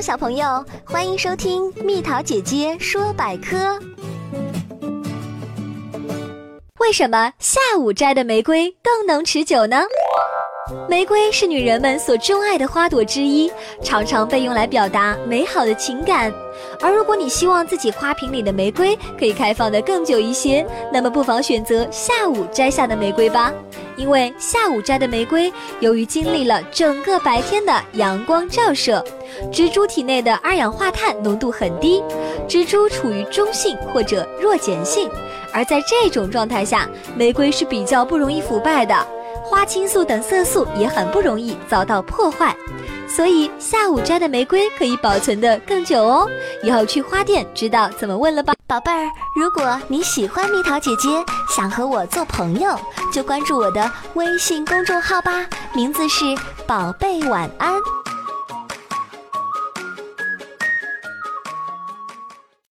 小朋友，欢迎收听蜜桃姐姐说百科。为什么下午摘的玫瑰更能持久呢？玫瑰是女人们所钟爱的花朵之一，常常被用来表达美好的情感。而如果你希望自己花瓶里的玫瑰可以开放的更久一些，那么不妨选择下午摘下的玫瑰吧。因为下午摘的玫瑰，由于经历了整个白天的阳光照射，植株体内的二氧化碳浓度很低，植株处于中性或者弱碱性。而在这种状态下，玫瑰是比较不容易腐败的，花青素等色素也很不容易遭到破坏。所以下午摘的玫瑰可以保存的更久哦。以后去花店知道怎么问了吧，宝贝儿。如果你喜欢蜜桃姐姐，想和我做朋友，就关注我的微信公众号吧，名字是宝贝晚安。